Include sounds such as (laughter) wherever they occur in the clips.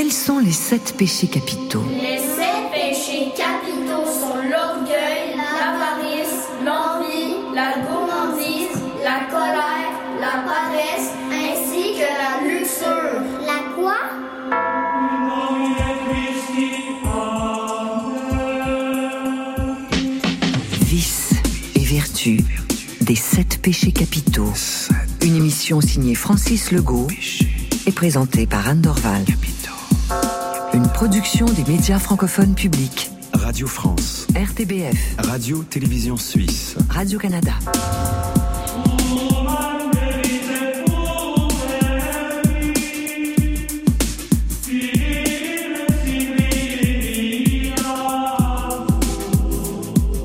Quels sont les sept péchés capitaux Les sept péchés capitaux sont l'orgueil, l'avarice, l'envie, la gourmandise, la colère, la paresse, ainsi que la luxure. La quoi? Vice et vertu des sept péchés capitaux. Une émission signée Francis Legault et présentée par Anne Dorval. Production des médias francophones publics. Radio France, RTBF, Radio-Télévision Suisse. Radio-Canada.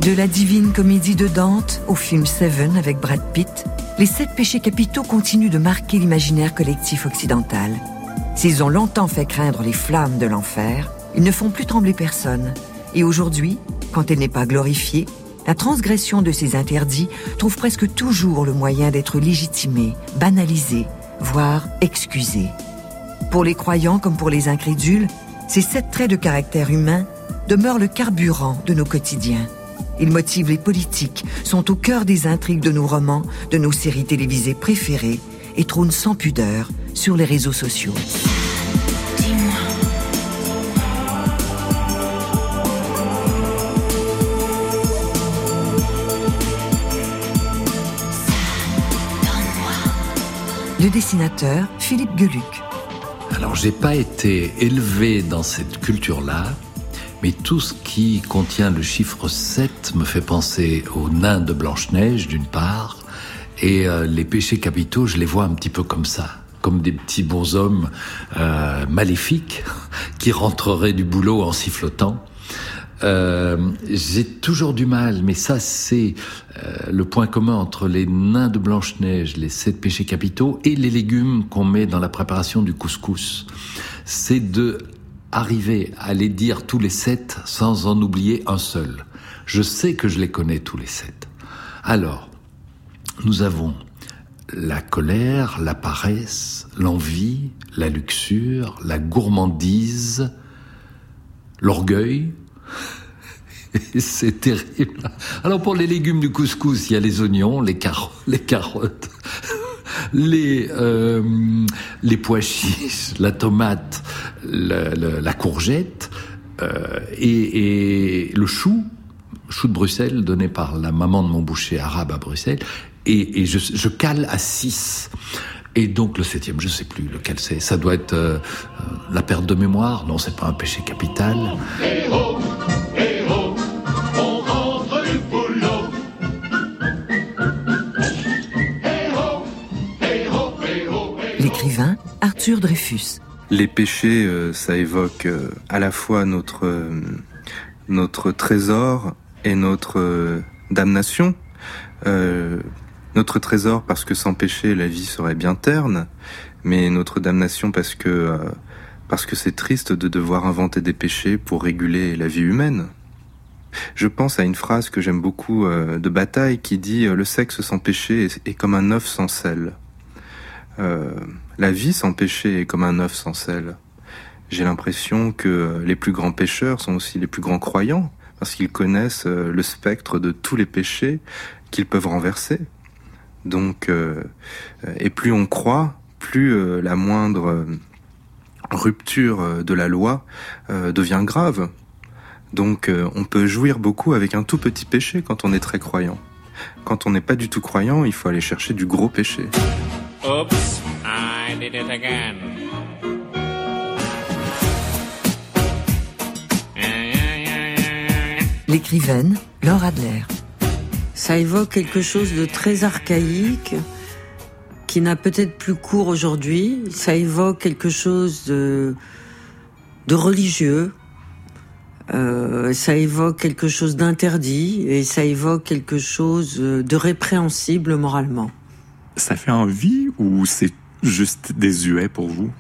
De la divine comédie de Dante au film Seven avec Brad Pitt, les sept péchés capitaux continuent de marquer l'imaginaire collectif occidental. S'ils ont longtemps fait craindre les flammes de l'enfer, ils ne font plus trembler personne. Et aujourd'hui, quand elle n'est pas glorifiée, la transgression de ces interdits trouve presque toujours le moyen d'être légitimée, banalisée, voire excusée. Pour les croyants comme pour les incrédules, ces sept traits de caractère humain demeurent le carburant de nos quotidiens. Ils motivent les politiques, sont au cœur des intrigues de nos romans, de nos séries télévisées préférées et trônent sans pudeur sur les réseaux sociaux. Le dessinateur Philippe Gueluc. Alors, j'ai pas été élevé dans cette culture-là, mais tout ce qui contient le chiffre 7 me fait penser aux nains de Blanche-Neige, d'une part, et euh, les péchés capitaux, je les vois un petit peu comme ça, comme des petits bonshommes euh, maléfiques (laughs) qui rentreraient du boulot en sifflotant. Euh, j'ai toujours du mal, mais ça c'est euh, le point commun entre les nains de Blanche-Neige, les sept péchés capitaux et les légumes qu'on met dans la préparation du couscous. C'est de arriver à les dire tous les sept sans en oublier un seul. Je sais que je les connais tous les sept. Alors, nous avons la colère, la paresse, l'envie, la luxure, la gourmandise, l'orgueil. (laughs) C'est terrible. Alors pour les légumes du couscous, il y a les oignons, les, caro (laughs) les carottes, les, euh, les pois chiches, la tomate, la, courgette euh, et, le chou, chou de Bruxelles donné par la maman de mon boucher arabe à Bruxelles. Et, et je, je, cale à 6. Et donc le septième, je sais plus lequel c'est. Ça doit être euh, la perte de mémoire. Non, c'est pas un péché capital. Hey ho, hey ho, on rentre du boulot. Hey ho, hey ho, hey ho, hey ho. L'écrivain Arthur Dreyfus. Les péchés, euh, ça évoque euh, à la fois notre euh, notre trésor et notre euh, damnation. Euh, notre trésor parce que sans péché la vie serait bien terne, mais notre damnation parce que euh, parce que c'est triste de devoir inventer des péchés pour réguler la vie humaine. Je pense à une phrase que j'aime beaucoup euh, de Bataille qui dit euh, le sexe sans péché est, comme un œuf sans sel. La vie sans péché est comme un œuf sans sel. J'ai l'impression que les plus grands pécheurs sont aussi les plus grands croyants parce qu'ils connaissent le spectre de tous les péchés qu'ils peuvent renverser. Donc, euh, et plus on croit, plus euh, la moindre euh, rupture de la loi euh, devient grave. Donc, euh, on peut jouir beaucoup avec un tout petit péché quand on est très croyant. Quand on n'est pas du tout croyant, il faut aller chercher du gros péché. Oops, I did it again. L'écrivaine Laure Adler. Ça évoque quelque chose de très archaïque qui n'a peut-être plus cours aujourd'hui. Ça évoque quelque chose de, de religieux. Euh, ça évoque quelque chose d'interdit et ça évoque quelque chose de répréhensible moralement. Ça fait envie ou c'est juste désuet pour vous?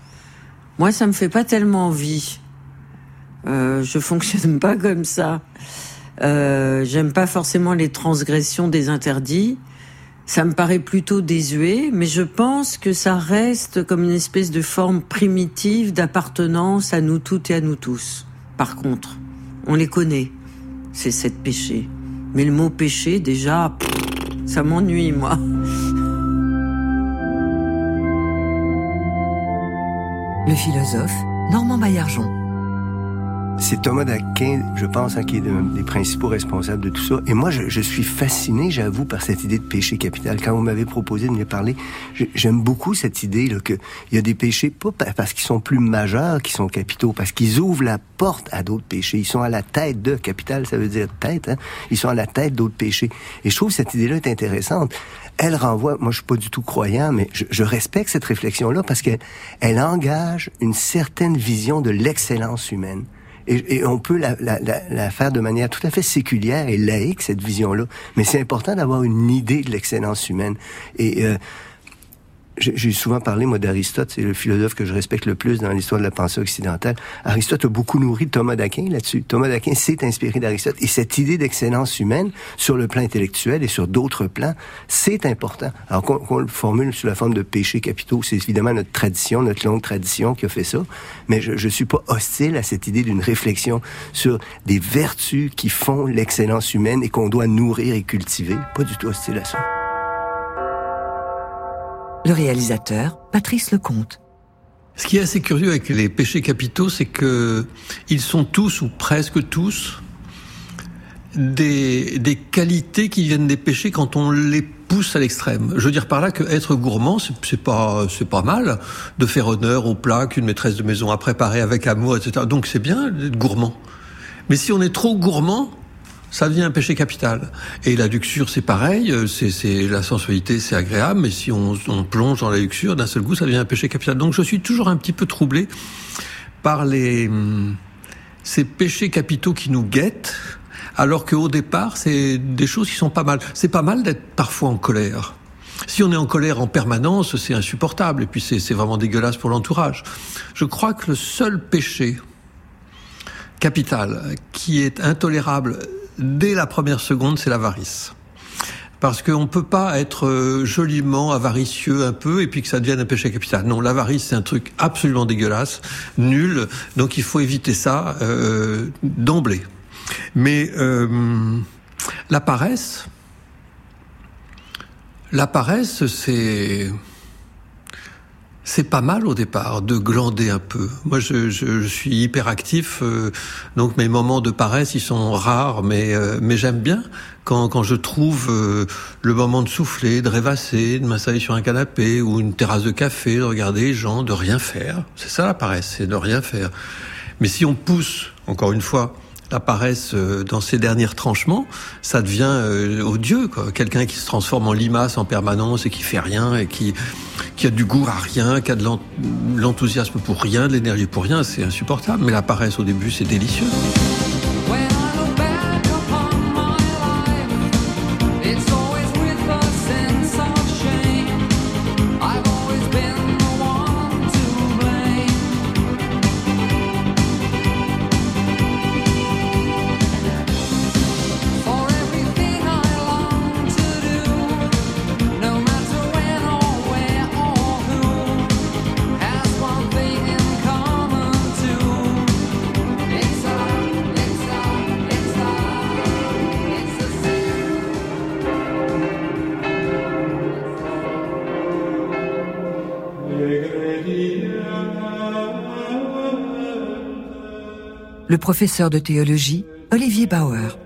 Moi, ça me fait pas tellement envie. Euh, je fonctionne pas comme ça. Euh, J'aime pas forcément les transgressions des interdits, ça me paraît plutôt désuet, mais je pense que ça reste comme une espèce de forme primitive d'appartenance à nous toutes et à nous tous. Par contre, on les connaît, ces sept péchés. Mais le mot péché, déjà, ça m'ennuie, moi. Le philosophe Normand Baillargeon. C'est Thomas d'Aquin, je pense, hein, qui est un des principaux responsables de tout ça. Et moi, je, je suis fasciné, j'avoue, par cette idée de péché capital. Quand vous m'avez proposé de me parler, j'aime beaucoup cette idée là qu'il y a des péchés, pas parce qu'ils sont plus majeurs, qu'ils sont capitaux, parce qu'ils ouvrent la porte à d'autres péchés. Ils sont à la tête de capital, ça veut dire tête. Hein? Ils sont à la tête d'autres péchés. Et je trouve que cette idée-là est intéressante. Elle renvoie, moi je suis pas du tout croyant, mais je, je respecte cette réflexion-là parce qu'elle elle engage une certaine vision de l'excellence humaine. Et, et on peut la, la, la, faire de manière tout à fait séculière et laïque, cette vision-là. Mais c'est important d'avoir une idée de l'excellence humaine. Et euh, j'ai souvent parlé, moi, d'Aristote, c'est le philosophe que je respecte le plus dans l'histoire de la pensée occidentale. Aristote a beaucoup nourri Thomas d'Aquin là-dessus. Thomas d'Aquin s'est inspiré d'Aristote. Et cette idée d'excellence humaine, sur le plan intellectuel et sur d'autres plans, c'est important. Alors qu'on le formule sous la forme de péché capitaux, c'est évidemment notre tradition, notre longue tradition qui a fait ça. Mais je ne suis pas hostile à cette idée d'une réflexion sur des vertus qui font l'excellence humaine et qu'on doit nourrir et cultiver. Pas du tout hostile à ça le réalisateur Patrice Lecomte. Ce qui est assez curieux avec les péchés capitaux, c'est que ils sont tous ou presque tous des, des qualités qui viennent des péchés quand on les pousse à l'extrême. Je veux dire par là que être gourmand, c'est pas c'est pas mal de faire honneur au plat qu'une maîtresse de maison a préparé avec amour, etc. Donc c'est bien d'être gourmand. Mais si on est trop gourmand, ça devient un péché capital. Et la luxure, c'est pareil, euh, c'est la sensualité, c'est agréable, mais si on, on, plonge dans la luxure, d'un seul coup, ça devient un péché capital. Donc je suis toujours un petit peu troublé par les hum, ces péchés capitaux qui nous guettent, alors qu'au départ, c'est des choses qui sont pas mal. C'est pas mal d'être parfois en colère. Si on est en colère en permanence, c'est insupportable, et puis c'est vraiment dégueulasse pour l'entourage. Je crois que le seul péché capital qui est intolérable dès la première seconde, c'est l'avarice. Parce qu'on ne peut pas être euh, joliment avaricieux un peu et puis que ça devienne un péché capital. Non, l'avarice, c'est un truc absolument dégueulasse, nul, donc il faut éviter ça euh, d'emblée. Mais euh, la paresse, la paresse, c'est c'est pas mal au départ de glander un peu. Moi, je, je, je suis hyperactif, euh, donc mes moments de paresse, ils sont rares, mais, euh, mais j'aime bien quand, quand je trouve euh, le moment de souffler, de rêvasser, de m'installer sur un canapé ou une terrasse de café, de regarder les gens, de rien faire. C'est ça la paresse, c'est de rien faire. Mais si on pousse, encore une fois, apparaissent euh, dans ces derniers tranchements, ça devient euh, odieux. Quelqu'un qui se transforme en limace en permanence et qui fait rien et qui, qui a du goût à rien, qui a de l'enthousiasme pour rien, de l'énergie pour rien, c'est insupportable. Mais la paresse au début, c'est délicieux. Le professeur de théologie Olivier Bauer.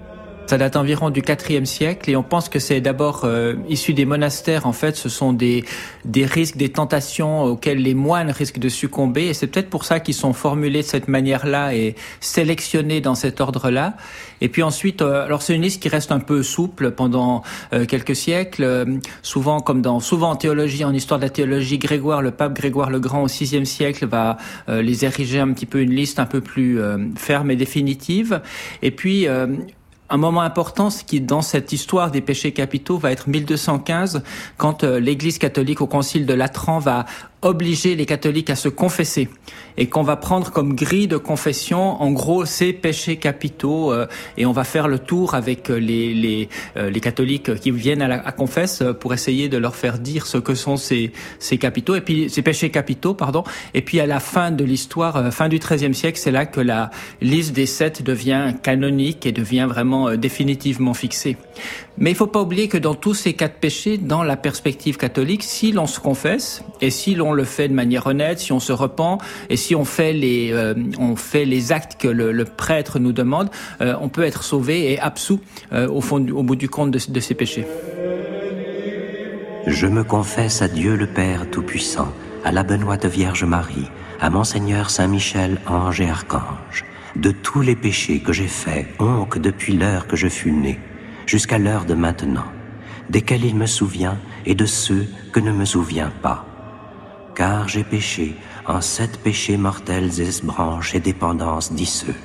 Ça date environ du IVe siècle et on pense que c'est d'abord euh, issu des monastères. En fait, ce sont des, des risques, des tentations auxquelles les moines risquent de succomber et c'est peut-être pour ça qu'ils sont formulés de cette manière-là et sélectionnés dans cet ordre-là. Et puis ensuite, euh, alors c'est une liste qui reste un peu souple pendant euh, quelques siècles. souvent, comme dans souvent en théologie, en histoire de la théologie, Grégoire, le pape Grégoire le Grand au VIe siècle va les ériger un petit peu une liste un peu plus ferme et définitive. Et puis un moment important ce qui dans cette histoire des péchés capitaux va être 1215 quand euh, l'Église catholique au concile de Latran va obliger les catholiques à se confesser et qu'on va prendre comme grille de confession en gros ces péchés capitaux euh, et on va faire le tour avec les les, euh, les catholiques qui viennent à la à confesse pour essayer de leur faire dire ce que sont ces ces capitaux et puis ces péchés capitaux pardon. Et puis à la fin de l'histoire euh, fin du XIIIe siècle c'est là que la liste des sept devient canonique et devient vraiment définitivement fixée. Mais il faut pas oublier que dans tous ces quatre péchés dans la perspective catholique si l'on se confesse et si l'on le fait de manière honnête si on se repent et si on fait les, euh, on fait les actes que le, prêtre nous demande, euh, on peut être sauvé et absous euh, au, fond, au bout du compte de, ses péchés. Je me confesse à Dieu le Père Tout-Puissant, à la Benoîte Vierge Marie, à Monseigneur Saint-Michel, ange et archange, de tous les péchés que j'ai faits, oncle depuis l'heure que je fus né, jusqu'à l'heure de maintenant, desquels il me souvient et de ceux que ne me souvient pas. Car j'ai péché en sept péchés mortels esbranches et dépendances d'isseux.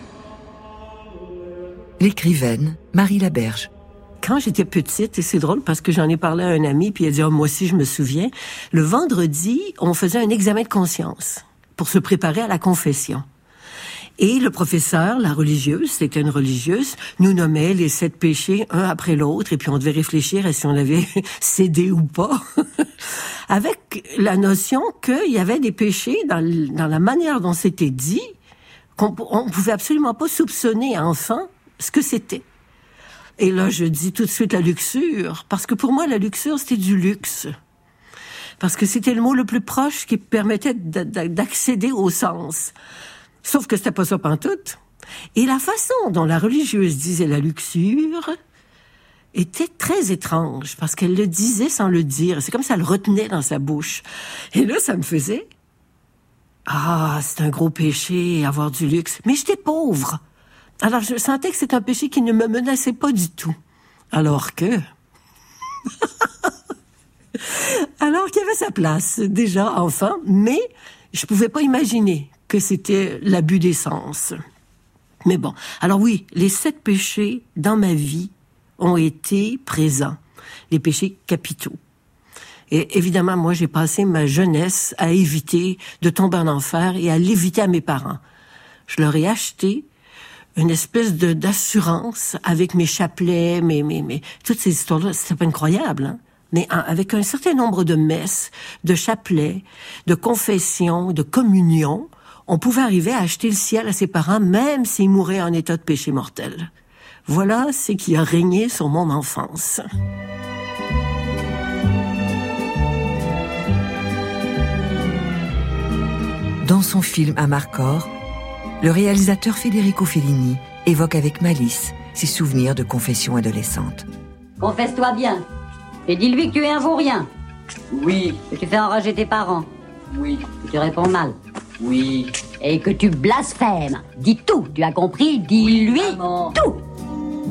L'écrivaine Marie Laberge. Quand j'étais petite, et c'est drôle parce que j'en ai parlé à un ami, puis il a dit, oh, moi aussi je me souviens, le vendredi, on faisait un examen de conscience pour se préparer à la confession. Et le professeur, la religieuse, c'était une religieuse, nous nommait les sept péchés un après l'autre, et puis on devait réfléchir à si on avait (laughs) cédé ou pas, (laughs) avec la notion qu'il y avait des péchés dans, dans la manière dont c'était dit, qu'on on pouvait absolument pas soupçonner enfant ce que c'était. Et là, je dis tout de suite la luxure, parce que pour moi, la luxure, c'était du luxe. Parce que c'était le mot le plus proche qui permettait d'accéder au sens. Sauf que c'était pas ça pantoute. Et la façon dont la religieuse disait la luxure était très étrange parce qu'elle le disait sans le dire. C'est comme ça le retenait dans sa bouche. Et là, ça me faisait ah, c'est un gros péché avoir du luxe. Mais j'étais pauvre. Alors je sentais que c'est un péché qui ne me menaçait pas du tout. Alors que (laughs) alors qu'il y avait sa place déjà enfant, mais je pouvais pas imaginer que c'était l'abus d'essence. Mais bon, alors oui, les sept péchés dans ma vie ont été présents, les péchés capitaux. Et évidemment, moi, j'ai passé ma jeunesse à éviter de tomber en enfer et à l'éviter à mes parents. Je leur ai acheté une espèce de d'assurance avec mes chapelets, mes, mes, mes toutes ces histoires-là, c'est pas incroyable. Hein? Mais avec un certain nombre de messes, de chapelets, de confessions, de communions, on pouvait arriver à acheter le ciel à ses parents même s'ils mouraient en état de péché mortel. Voilà ce qui a régné sur mon enfance. Dans son film Amarcord, le réalisateur Federico Fellini évoque avec malice ses souvenirs de confession adolescente. Confesse-toi bien. Et dis-lui que tu es un vaurien. Oui. Que tu fais enrager tes parents. Oui. Tu réponds mal. Oui. Et que tu blasphèmes. Dis tout, tu as compris Dis-lui tout.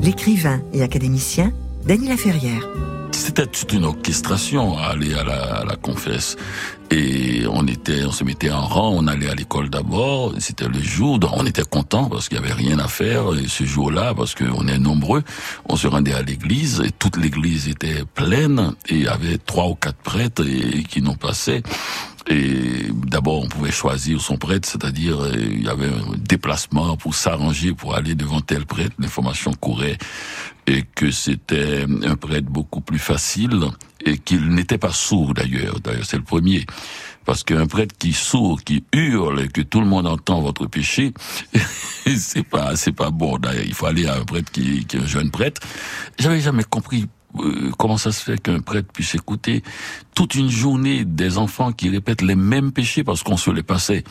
L'écrivain et académicien Daniela Ferrière. C'était toute une orchestration à aller à la, à la confesse. Et on était, on se mettait en rang, on allait à l'école d'abord. C'était le jour, on était content parce qu'il y avait rien à faire. Et ce jour-là, parce qu'on est nombreux, on se rendait à l'église et toute l'église était pleine et il y avait trois ou quatre prêtres et, qui nous passaient. Et d'abord, on pouvait choisir son prêtre, c'est-à-dire euh, il y avait un déplacement pour s'arranger pour aller devant tel prêtre. L'information courait et que c'était un prêtre beaucoup plus facile et qu'il n'était pas sourd d'ailleurs. D'ailleurs, c'est le premier. Parce qu'un prêtre qui sourd, qui hurle et que tout le monde entend votre péché, (laughs) c'est pas, c'est pas bon. D'ailleurs, il faut aller à un prêtre qui, qui est un jeune prêtre. J'avais jamais compris euh, comment ça se fait qu'un prêtre puisse écouter toute une journée des enfants qui répètent les mêmes péchés parce qu'on se les passait.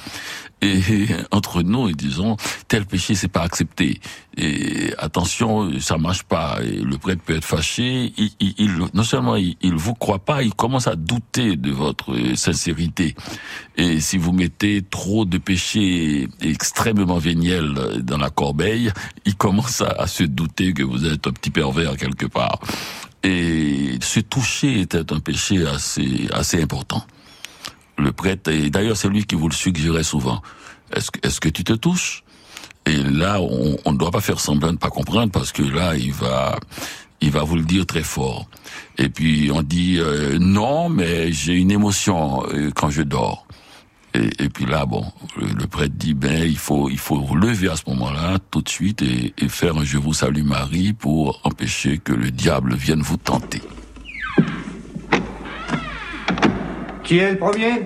Et entre nous et disons tel péché c'est pas accepté. Et attention ça marche pas. Le prêtre peut être fâché. Il, il, non seulement il, il vous croit pas il commence à douter de votre sincérité. Et si vous mettez trop de péchés extrêmement véniels dans la corbeille il commence à se douter que vous êtes un petit pervers quelque part et se toucher était un péché assez, assez important. Le prêtre, et d'ailleurs c'est lui qui vous le suggérait souvent. Est-ce que, est-ce que tu te touches? Et là, on, on ne doit pas faire semblant de pas comprendre parce que là, il va, il va vous le dire très fort. Et puis on dit euh, non, mais j'ai une émotion euh, quand je dors. Et, et, puis là, bon, le, le, prêtre dit ben il faut il faut lever à ce moment-là tout de suite et, et faire un Je vous salue Marie pour empêcher que le diable vienne vous tenter. Qui est le premier?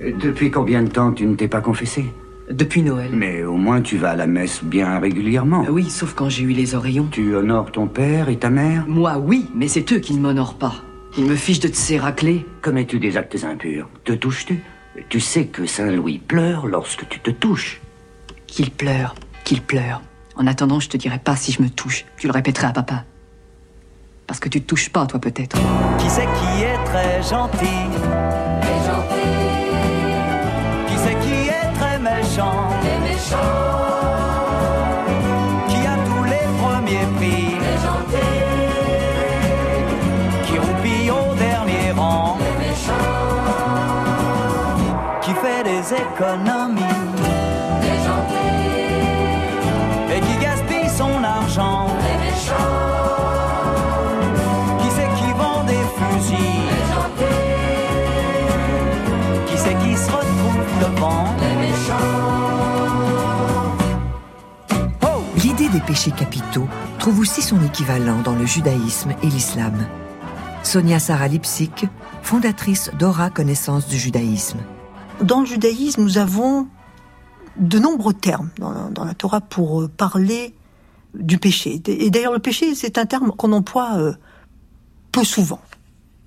Depuis combien de temps tu ne t'es pas confessé? Depuis Noël. Mais au moins tu vas à la messe bien régulièrement. Oui, sauf quand j'ai eu les oreillons. Tu honores ton père et ta mère? Moi, oui, mais c'est eux qui ne m'honorent pas. Ils me fichent de raclés. Commets-tu des actes impurs? Te touches-tu? Tu sais que Saint Louis pleure lorsque tu te touches. Qu'il pleure, qu'il pleure. En attendant, je te dirai pas si je me touche. Tu le répéterai à papa. Parce que tu te touches pas, toi, peut-être. Qui c'est qui est très gentil? Très gentil. Qui c'est qui est très méchant? Très méchant. Des péchés capitaux trouve aussi son équivalent dans le judaïsme et l'islam. Sonia Sarah Lipsik, fondatrice d'Aura Connaissance du judaïsme. Dans le judaïsme, nous avons de nombreux termes dans la, dans la Torah pour euh, parler du péché. Et d'ailleurs, le péché, c'est un terme qu'on emploie euh, peu souvent.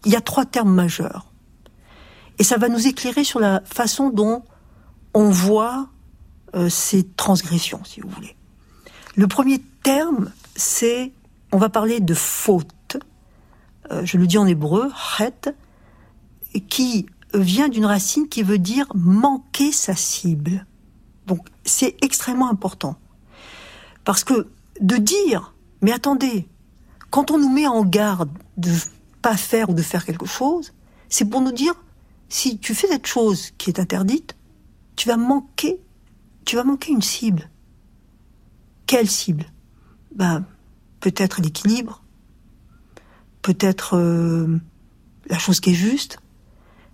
Il y a trois termes majeurs. Et ça va nous éclairer sur la façon dont on voit euh, ces transgressions, si vous voulez. Le premier terme, c'est, on va parler de faute. Euh, je le dis en hébreu, het, qui vient d'une racine qui veut dire manquer sa cible. Donc c'est extrêmement important. Parce que de dire, mais attendez, quand on nous met en garde de pas faire ou de faire quelque chose, c'est pour nous dire, si tu fais cette chose qui est interdite, tu vas manquer, tu vas manquer une cible. Quelle cible? Ben, peut-être l'équilibre, peut-être euh, la chose qui est juste,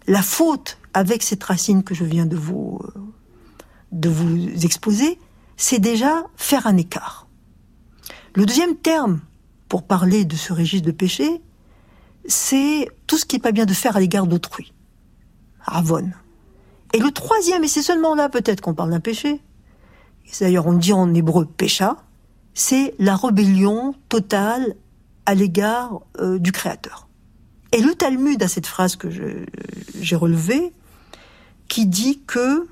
la faute avec cette racine que je viens de vous, euh, de vous exposer, c'est déjà faire un écart. Le deuxième terme pour parler de ce registre de péché, c'est tout ce qui n'est pas bien de faire à l'égard d'autrui. Ravon. Et le troisième, et c'est seulement là peut-être qu'on parle d'un péché, d'ailleurs on dit en hébreu pécha, c'est la rébellion totale à l'égard euh, du Créateur. Et le Talmud a cette phrase que j'ai relevée, qui dit que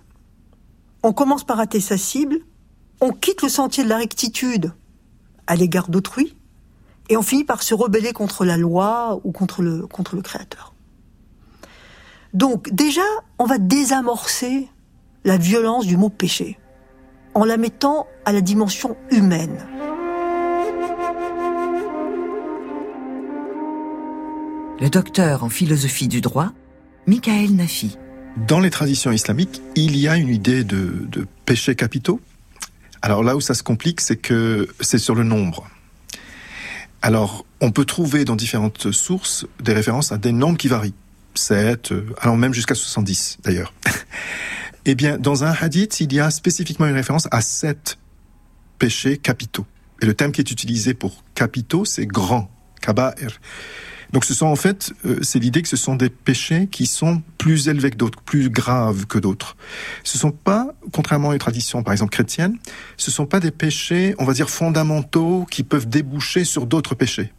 on commence par rater sa cible, on quitte le sentier de la rectitude à l'égard d'autrui, et on finit par se rebeller contre la loi ou contre le, contre le Créateur. Donc déjà, on va désamorcer la violence du mot péché en la mettant à la dimension humaine. Le docteur en philosophie du droit, Michael Nafi. Dans les traditions islamiques, il y a une idée de, de péchés capitaux. Alors là où ça se complique, c'est que c'est sur le nombre. Alors, on peut trouver dans différentes sources des références à des nombres qui varient. 7, allant même jusqu'à 70 d'ailleurs. (laughs) eh bien, dans un hadith, il y a spécifiquement une référence à sept péchés capitaux. Et le terme qui est utilisé pour capitaux, c'est grand, kaba'ir. Donc ce sont en fait, euh, c'est l'idée que ce sont des péchés qui sont plus élevés que d'autres, plus graves que d'autres. Ce sont pas, contrairement aux traditions par exemple chrétiennes, ce sont pas des péchés, on va dire fondamentaux qui peuvent déboucher sur d'autres péchés.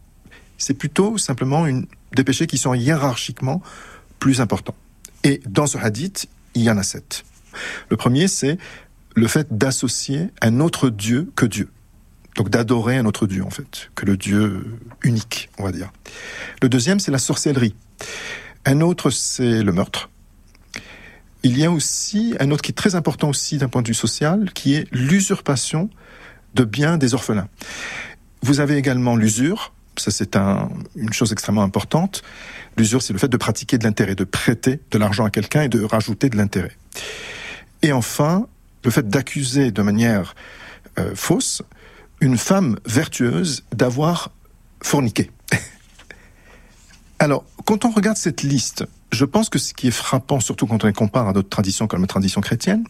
C'est plutôt simplement une, des péchés qui sont hiérarchiquement plus importants. Et dans ce hadith, il y en a sept. Le premier, c'est le fait d'associer un autre Dieu que Dieu. Donc d'adorer un autre Dieu, en fait, que le Dieu unique, on va dire. Le deuxième, c'est la sorcellerie. Un autre, c'est le meurtre. Il y a aussi un autre qui est très important aussi d'un point de vue social, qui est l'usurpation de biens des orphelins. Vous avez également l'usure, ça c'est un, une chose extrêmement importante. L'usure, c'est le fait de pratiquer de l'intérêt, de prêter de l'argent à quelqu'un et de rajouter de l'intérêt. Et enfin, le fait d'accuser de manière euh, fausse une femme vertueuse d'avoir forniqué. (laughs) Alors, quand on regarde cette liste, je pense que ce qui est frappant, surtout quand on les compare à d'autres traditions comme la tradition chrétienne,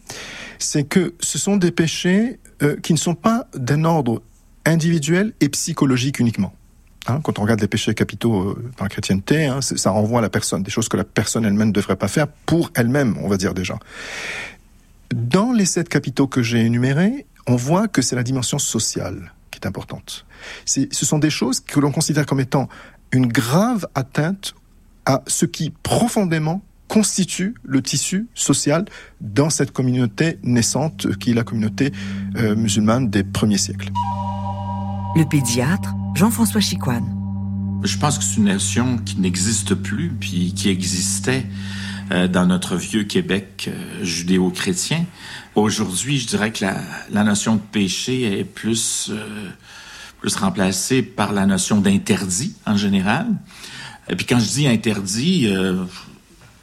c'est que ce sont des péchés euh, qui ne sont pas d'un ordre individuel et psychologique uniquement. Hein, quand on regarde les péchés capitaux euh, la chrétienté, hein, ça renvoie à la personne, des choses que la personne elle-même ne devrait pas faire pour elle-même, on va dire déjà. Dans les sept capitaux que j'ai énumérés, on voit que c'est la dimension sociale qui est importante. C'est- Ce sont des choses que l'on considère comme étant une grave atteinte à ce qui profondément constitue le tissu social dans cette communauté naissante qui est la communauté euh, musulmane des premiers siècles. Le pédiatre, Jean-François Chicoine. Je pense que c'est une notion qui n'existe plus, puis qui existait euh, dans notre vieux Québec euh, judéo-chrétien. Aujourd'hui, je dirais que la, la notion de péché est plus, euh, plus remplacée par la notion d'interdit en général. Et puis quand je dis interdit, euh,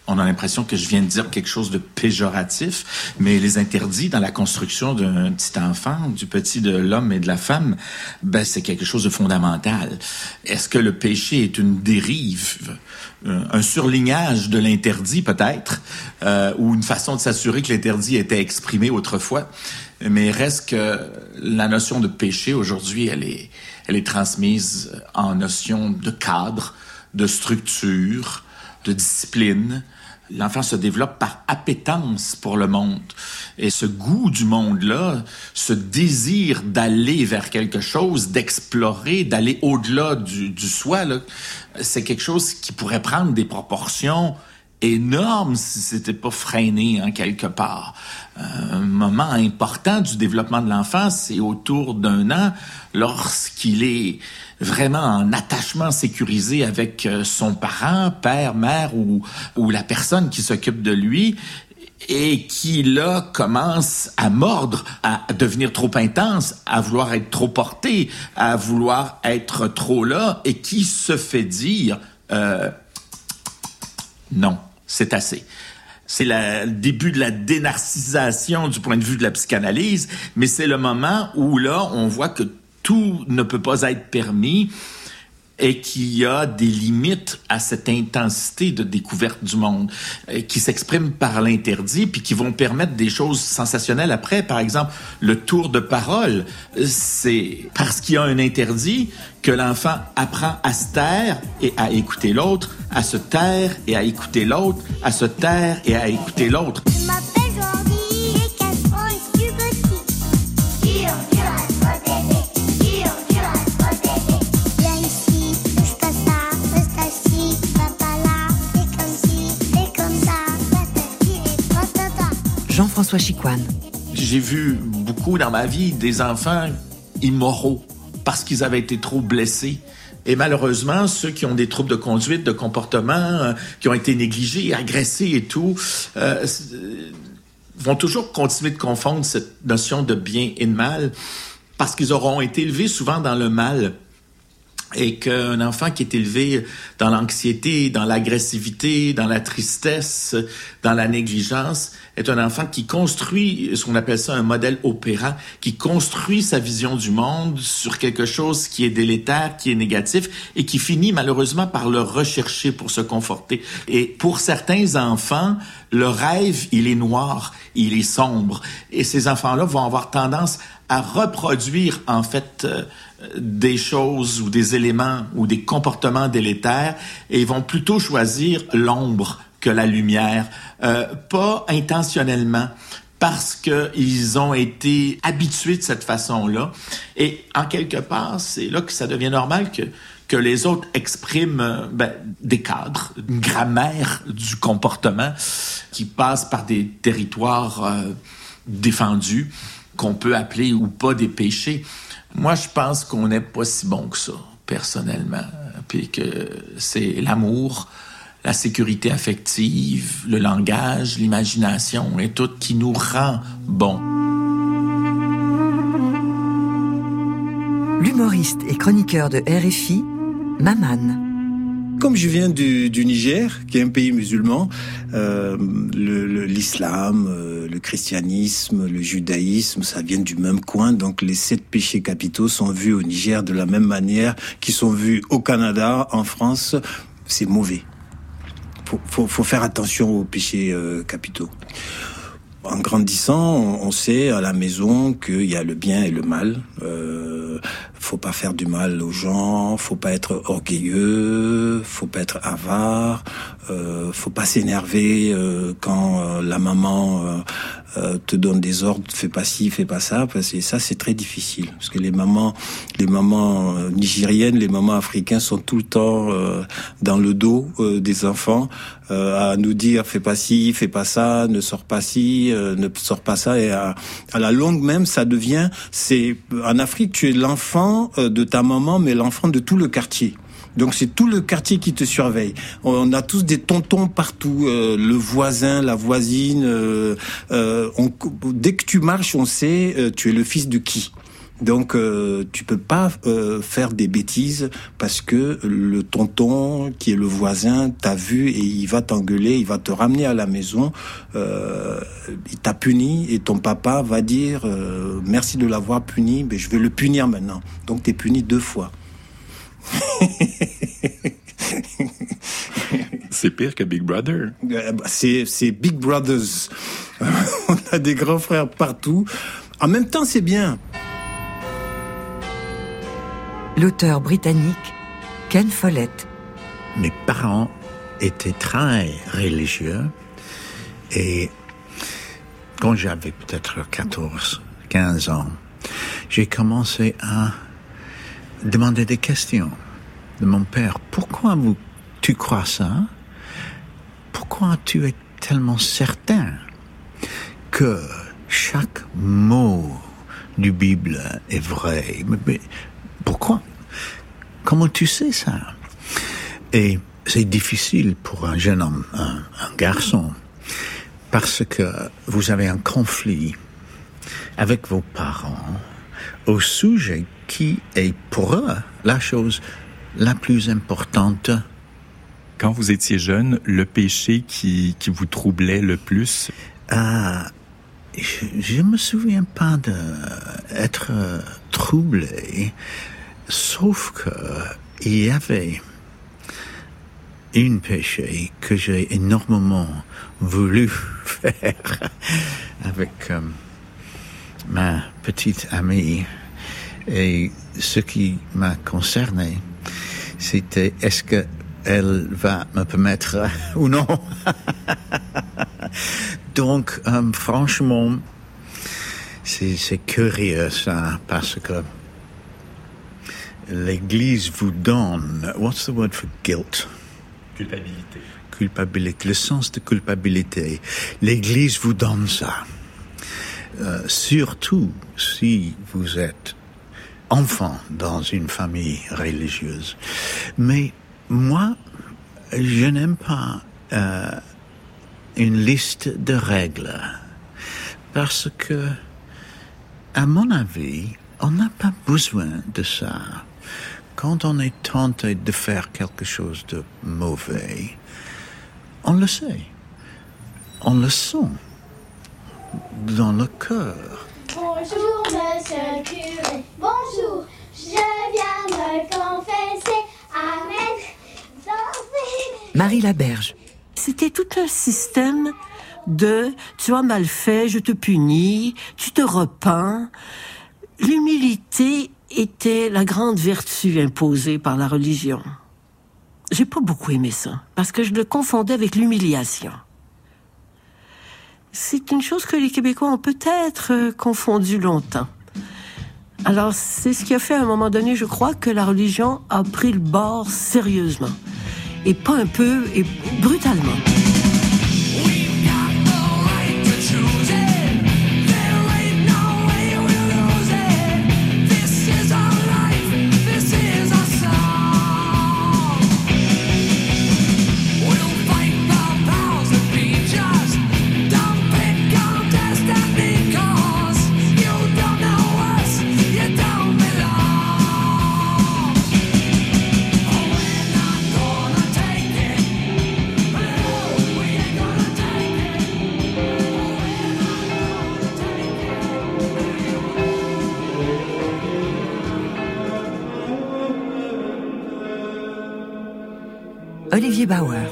on a l'impression que je viens de dire quelque chose de péjoratif, mais les interdits dans la construction d'un petit enfant, du petit de l'homme et de la femme, ben c'est quelque chose de fondamental. Est-ce que le péché est une dérive, euh, un surlignage de l'interdit peut-être, euh, ou une façon de s'assurer que l'interdit était exprimé autrefois? Mais reste que la notion de péché aujourd'hui, elle est, elle est transmise en notion de cadre, de structure, de discipline. L'enfant se développe par appétence pour le monde. Et ce goût du monde-là, ce désir d'aller vers quelque chose, d'explorer, d'aller au-delà du, du soi, c'est quelque chose qui pourrait prendre des proportions énormes si c'était pas freiné en quelque part. Un moment important du développement de l'enfant, c'est autour d'un an, lorsqu'il est vraiment en attachement sécurisé avec euh, son parent, père, mère ou, la personne qui s'occupe de lui et qui là commence à mordre, à devenir trop intense, à vouloir être trop porté, à vouloir être trop là et qui se fait dire euh, non, c'est assez. C'est le début de la dénarcisation du point de vue de la psychanalyse, mais c'est le moment où là, on voit que tout ne peut pas être permis et qu'il y a des limites à cette intensité de découverte du monde euh, qui s'exprime par l'interdit puis qui vont permettre des choses sensationnelles après. Par exemple, le tour de parole, c'est parce qu'il y a un interdit que l'enfant apprend à se taire et à écouter l'autre, à se taire et à écouter l'autre, à se taire et à écouter l'autre. Jean-François Chicoine. J'ai vu beaucoup dans ma vie des enfants immoraux parce qu'ils avaient été trop blessés. Et malheureusement, ceux qui ont des troubles de conduite, de comportement, euh, qui ont été négligés, agressés et tout, euh, euh, vont toujours continuer de confondre cette notion de bien et de mal parce qu'ils auront été élevés souvent dans le mal et qu'un enfant qui est élevé dans l'anxiété, dans l'agressivité, dans la tristesse, dans la négligence, est un enfant qui construit ce qu'on appelle ça un modèle opérant, qui construit sa vision du monde sur quelque chose qui est délétère, qui est négatif, et qui finit malheureusement par le rechercher pour se conforter. Et pour certains enfants, le rêve, il est noir, il est sombre, et ces enfants-là vont avoir tendance à reproduire en fait euh, des choses ou des éléments ou des comportements délétères et ils vont plutôt choisir l'ombre que la lumière, euh, pas intentionnellement parce qu'ils ont été habitués de cette façon-là. Et en quelque part, c'est là que ça devient normal que que les autres expriment euh, ben, des cadres, une grammaire du comportement qui passe par des territoires euh, défendus qu'on peut appeler ou pas des péchés. Moi, je pense qu'on n'est pas si bon que ça, personnellement. Puis que c'est l'amour, la sécurité affective, le langage, l'imagination et tout qui nous rend bons. L'humoriste et chroniqueur de RFI, Maman. Comme je viens du, du Niger, qui est un pays musulman, euh, le- le- l'islam, euh, le christianisme, le judaïsme, ça vient du même coin. Donc les sept péchés capitaux sont vus au Niger de la même manière qu'ils sont vus au Canada, en France, c'est mauvais. Faut, faut, faut faire attention aux péchés euh, capitaux. En grandissant, on, on sait à la maison qu'il y a le bien et le mal. Euh, faut pas faire du mal aux gens, faut pas être orgueilleux, faut pas être avare, euh, faut pas s'énerver euh, quand euh, la maman euh, te donne des ordres, fais pas ci, fais pas ça, parce que ça c'est très difficile, parce que les mamans, les mamans euh, nigériennes, les mamans africaines sont tout le temps euh, dans le dos euh, des enfants euh, à nous dire fais pas ci, fais pas ça, ne sors pas ci, ne sors pas ça, et à, à la longue même ça devient, c'est en Afrique tu es l'enfant de ta maman, mais l'enfant de tout le quartier. Donc c'est tout le quartier qui te surveille. On a tous des tontons partout, euh, le voisin, la voisine. euh, euh, on- dès que tu marches, on sait tu es le fils de qui. Donc euh, tu peux pas faire des bêtises parce que le tonton qui est le voisin t'a vu et il va t'engueuler, il va te ramener à la maison, il t'a puni et ton papa va dire merci de l'avoir puni, mais je vais le punir maintenant. Donc tu es puni deux fois. (laughs) C'est pire que Big Brother. Euh, bah, C'est c'est Big Brothers. (laughs) On a des grands frères partout. En même temps, c'est bien. L'auteur britannique Ken Follett. Mes parents étaient très religieux et quand j'avais peut-être 14, 15 ans, j'ai commencé à demander des questions de mon père. Pourquoi tu crois ça? Pourquoi tu es tellement certain que chaque mot du Bible est vrai? Mais- pourquoi? Comment tu sais ça? Et c'est difficile pour un jeune homme, un garçon, parce que vous avez un conflit avec vos parents au sujet qui est pour eux la chose la plus importante. Quand vous étiez jeune, le péché qui, qui vous troublait le plus, Ah, je, je me souviens pas d'être troublé, sauf que il y avait une péché que j'ai énormément voulu (laughs) faire avec euh, ma petite amie. Et ce qui m'a concerné, c'était est-ce que elle va me permettre (laughs) ou non? (laughs) Donc, euh, franchement, c'est c'est curieux ça, parce que l'Église vous donne, what's the word for guilt? culpabilité. culpabilité, le sens de culpabilité. L'Église vous donne ça. Euh, surtout si vous êtes enfant dans une famille religieuse. Mais moi, je n'aime pas euh, une liste de règles parce que, à mon avis, on n'a pas besoin de ça. Quand on est tenté de faire quelque chose de mauvais, on le sait. On le sent dans le cœur. Bonjour, monsieur le curé. Bonjour, je viens me confesser. Amen. Marie Laberge. C'était tout un système de tu as mal fait, je te punis, tu te repens. L'humilité était la grande vertu imposée par la religion. J'ai pas beaucoup aimé ça, parce que je le confondais avec l'humiliation. C'est une chose que les Québécois ont peut-être euh, confondu longtemps. Alors, c'est ce qui a fait à un moment donné, je crois, que la religion a pris le bord sérieusement. Et pas un peu, et brutalement. Bauer.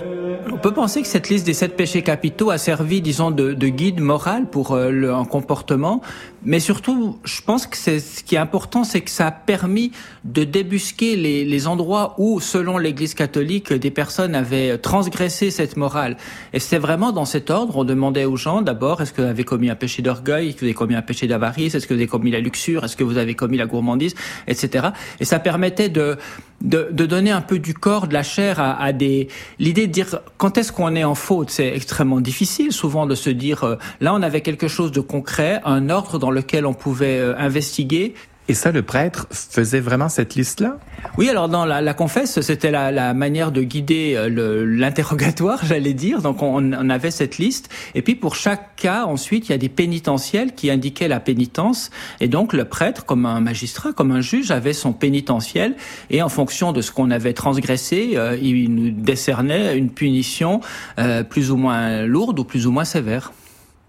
Penser que cette liste des sept péchés capitaux a servi, disons, de, de guide moral pour euh, un comportement, mais surtout, je pense que c'est ce qui est important, c'est que ça a permis de débusquer les, endroits où, selon l'Église catholique, des personnes avaient transgressé cette morale. Et c'était vraiment dans cet ordre. On demandait aux gens d'abord est-ce que vous avez commis un péché d'orgueil, est-ce que vous avez commis un péché d'avarice, est-ce que vous avez commis la luxure, est-ce que vous avez commis la gourmandise, etc. Et ça permettait de donner un peu du corps, de la chair à, des l'idée de dire quand est-ce qu'on est en faute, c'est extrêmement difficile souvent de se dire euh, là on avait quelque chose de concret, un ordre dans lequel on pouvait euh, investiguer et ça, le prêtre faisait vraiment cette liste-là? Oui, alors dans la, la confesse, c'était la, la, manière de guider euh, l'interrogatoire, (laughs) j'allais dire. Donc on, on, avait cette liste. Et puis pour chaque cas, ensuite, il y a des pénitentiels qui indiquaient la pénitence. Et donc le prêtre, comme un magistrat, comme un juge, avait son pénitentiel. Et en fonction de ce qu'on avait transgressé, euh, il nous décernait une punition euh, plus ou moins lourde ou plus ou moins sévère.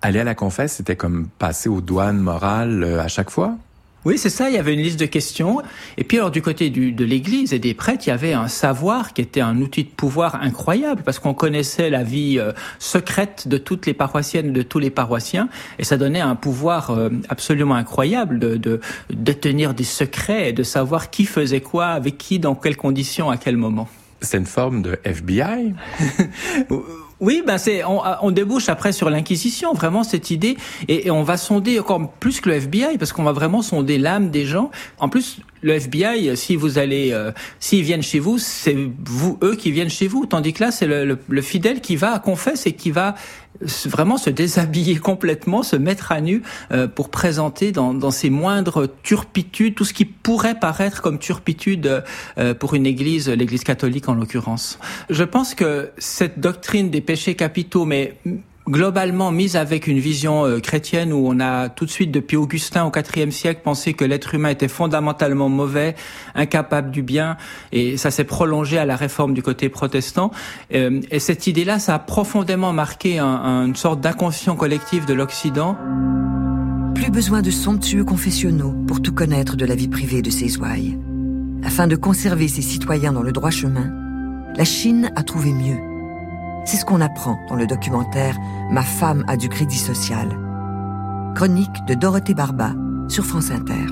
Aller à la confesse, c'était comme passer aux douanes morales euh, à chaque fois? Oui, c'est ça. Il y avait une liste de questions. Et puis, alors, du côté du, de l'Église et des prêtres, il y avait un savoir qui était un outil de pouvoir incroyable parce qu'on connaissait la vie euh, secrète de toutes les paroissiennes, de tous les paroissiens, et ça donnait un pouvoir euh, absolument incroyable de, de, de tenir des secrets et de savoir qui faisait quoi, avec qui, dans quelles conditions, à quel moment. C'est une forme de FBI. (laughs) Oui, ben c'est on, on, débouche après sur l'inquisition, vraiment cette idée, et, et, on va sonder encore plus que le FBI parce qu'on va vraiment sonder l'âme des gens. En plus, le FBI, si vous allez, euh, s'ils viennent chez vous, c'est vous eux qui viennent chez vous, tandis que là, c'est le, le, le, fidèle qui va à confesse et qui va vraiment se déshabiller complètement, se mettre à nu euh, pour présenter dans, dans ses moindres turpitudes tout ce qui pourrait paraître comme turpitude euh, pour une église, l'église catholique en l'occurrence. Je pense que cette doctrine des péchés capitaux, mais globalement mise avec une vision euh, chrétienne où on a tout de suite depuis Augustin au IVe siècle pensé que l'être humain était fondamentalement mauvais, incapable du bien, et ça s'est prolongé à la réforme du côté protestant. Euh, et cette idée-là, ça a profondément marqué un, un, une sorte d'inconscient collectif de l'Occident. Plus besoin de somptueux confessionnaux pour tout connaître de la vie privée de ses ouailles. Afin de conserver ses citoyens dans le droit chemin, la Chine a trouvé mieux c'est ce qu'on apprend dans le documentaire Ma femme a du crédit social. Chronique de Dorothée Barba sur France Inter.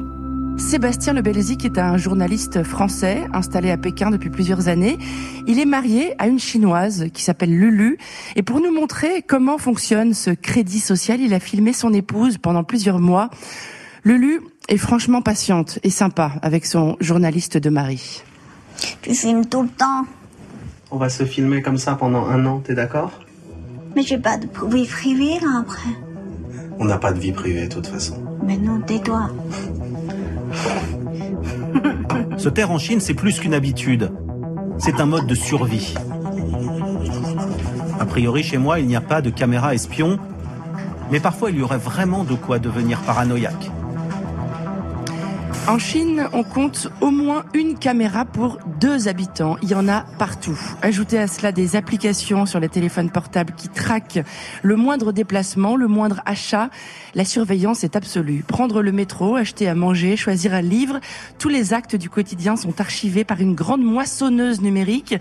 Sébastien Lebelzik est un journaliste français installé à Pékin depuis plusieurs années. Il est marié à une chinoise qui s'appelle Lulu. Et pour nous montrer comment fonctionne ce crédit social, il a filmé son épouse pendant plusieurs mois. Lulu est franchement patiente et sympa avec son journaliste de mari. Tu filmes tout le temps on va se filmer comme ça pendant un an, t'es d'accord? Mais j'ai pas de vie privée là après. On n'a pas de vie privée de toute façon. Mais non, tais-toi. (laughs) Se taire en Chine, c'est plus qu'une habitude. C'est un mode de survie. A priori, chez moi, il n'y a pas de caméra espion, mais parfois il y aurait vraiment de quoi devenir paranoïaque. En Chine, on compte au moins une caméra pour deux habitants. Il y en a partout. Ajoutez à cela des applications sur les téléphones portables qui traquent le moindre déplacement, le moindre achat. La surveillance est absolue. Prendre le métro, acheter à manger, choisir un livre, tous les actes du quotidien sont archivés par une grande moissonneuse numérique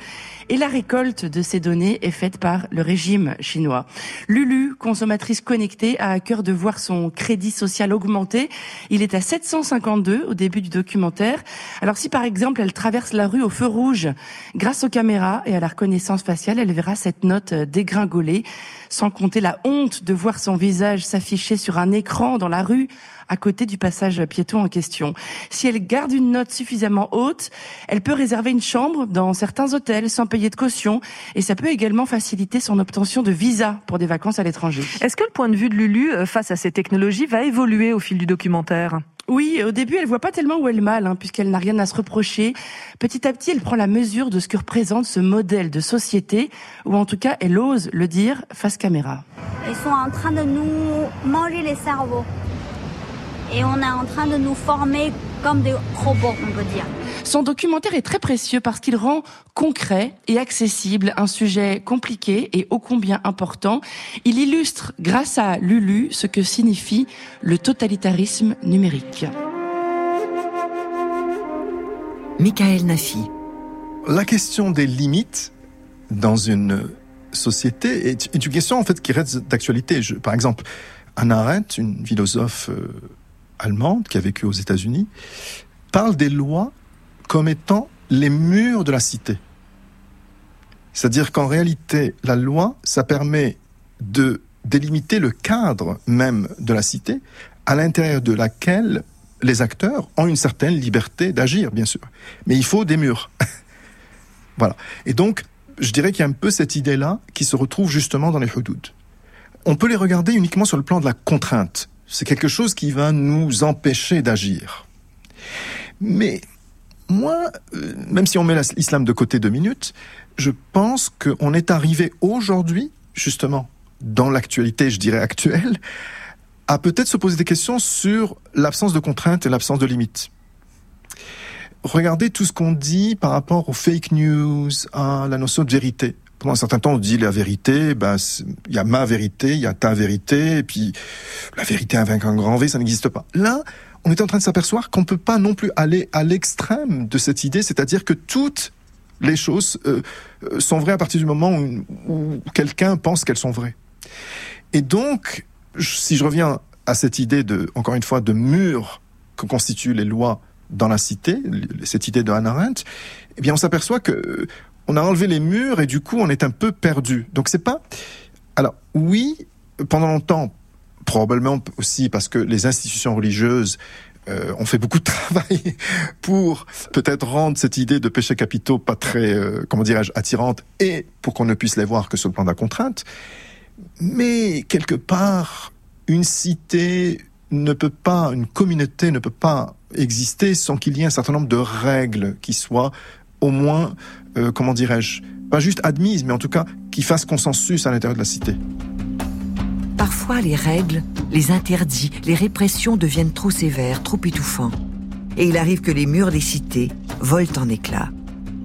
et la récolte de ces données est faite par le régime chinois. Lulu, consommatrice connectée, a à cœur de voir son crédit social augmenter. Il est à 752 au début du documentaire. Alors si par exemple elle traverse la rue au feu rouge, grâce aux caméras et à la reconnaissance faciale, elle verra cette note dégringoler, sans compter la honte de voir son visage s'afficher sur un écran dans la rue à côté du passage piéton en question. Si elle garde une note suffisamment haute, elle peut réserver une chambre dans certains hôtels sans payer de caution et ça peut également faciliter son obtention de visa pour des vacances à l'étranger. Est-ce que le point de vue de Lulu face à ces technologies va évoluer au fil du documentaire? Oui, au début, elle voit pas tellement où est mal, hein, puisqu'elle n'a rien à se reprocher. Petit à petit, elle prend la mesure de ce que représente ce modèle de société, ou en tout cas, elle ose le dire face caméra. Ils sont en train de nous manger les cerveaux et on est en train de nous former comme des robots, on peut dire. Son documentaire est très précieux parce qu'il rend concret et accessible un sujet compliqué et ô combien important. Il illustre, grâce à Lulu, ce que signifie le totalitarisme numérique. Michael Nafi. La question des limites dans une société est une question en fait qui reste d'actualité. Par exemple, Anna Arendt, une philosophe euh, allemande qui a vécu aux États-Unis, parle des lois comme étant les murs de la cité. C'est-à-dire qu'en réalité, la loi, ça permet de délimiter le cadre même de la cité, à l'intérieur de laquelle les acteurs ont une certaine liberté d'agir, bien sûr. Mais il faut des murs. (laughs) voilà. Et donc, je dirais qu'il y a un peu cette idée-là qui se retrouve justement dans les hudud. On peut les regarder uniquement sur le plan de la contrainte. C'est quelque chose qui va nous empêcher d'agir. Mais moi, euh, même si on met l'islam de côté deux minutes, je pense qu'on est arrivé aujourd'hui, justement, dans l'actualité, je dirais actuelle, à peut-être se poser des questions sur l'absence de contraintes et l'absence de limites. Regardez tout ce qu'on dit par rapport aux fake news, à la notion de vérité. Pendant un certain temps, on dit la vérité, ben, il y a ma vérité, il y a ta vérité, et puis la vérité avec un grand V, ça n'existe pas. Là, on est en train de s'apercevoir qu'on ne peut pas non plus aller à l'extrême de cette idée, c'est-à-dire que toutes les choses euh, euh, sont vraies à partir du moment où quelqu'un pense qu'elles sont vraies. Et donc, si je reviens à cette idée de, encore une fois, de mur que constituent les lois dans la cité, cette idée de Hannah Arendt, eh bien, on s'aperçoit que on a enlevé les murs et du coup, on est un peu perdu. Donc, c'est pas. Alors, oui, pendant longtemps, probablement aussi parce que les institutions religieuses euh, ont fait beaucoup de (laughs) travail pour peut-être rendre cette idée de péché capitaux pas très, euh, comment dirais-je, attirante et pour qu'on ne puisse les voir que sur le plan de la contrainte. Mais quelque part, une cité ne peut pas, une communauté ne peut pas exister sans qu'il y ait un certain nombre de règles qui soient au moins, euh, comment dirais-je, pas juste admises, mais en tout cas qui fassent consensus à l'intérieur de la cité. Parfois, les règles, les interdits, les répressions deviennent trop sévères, trop étouffants. Et il arrive que les murs des cités volent en éclats.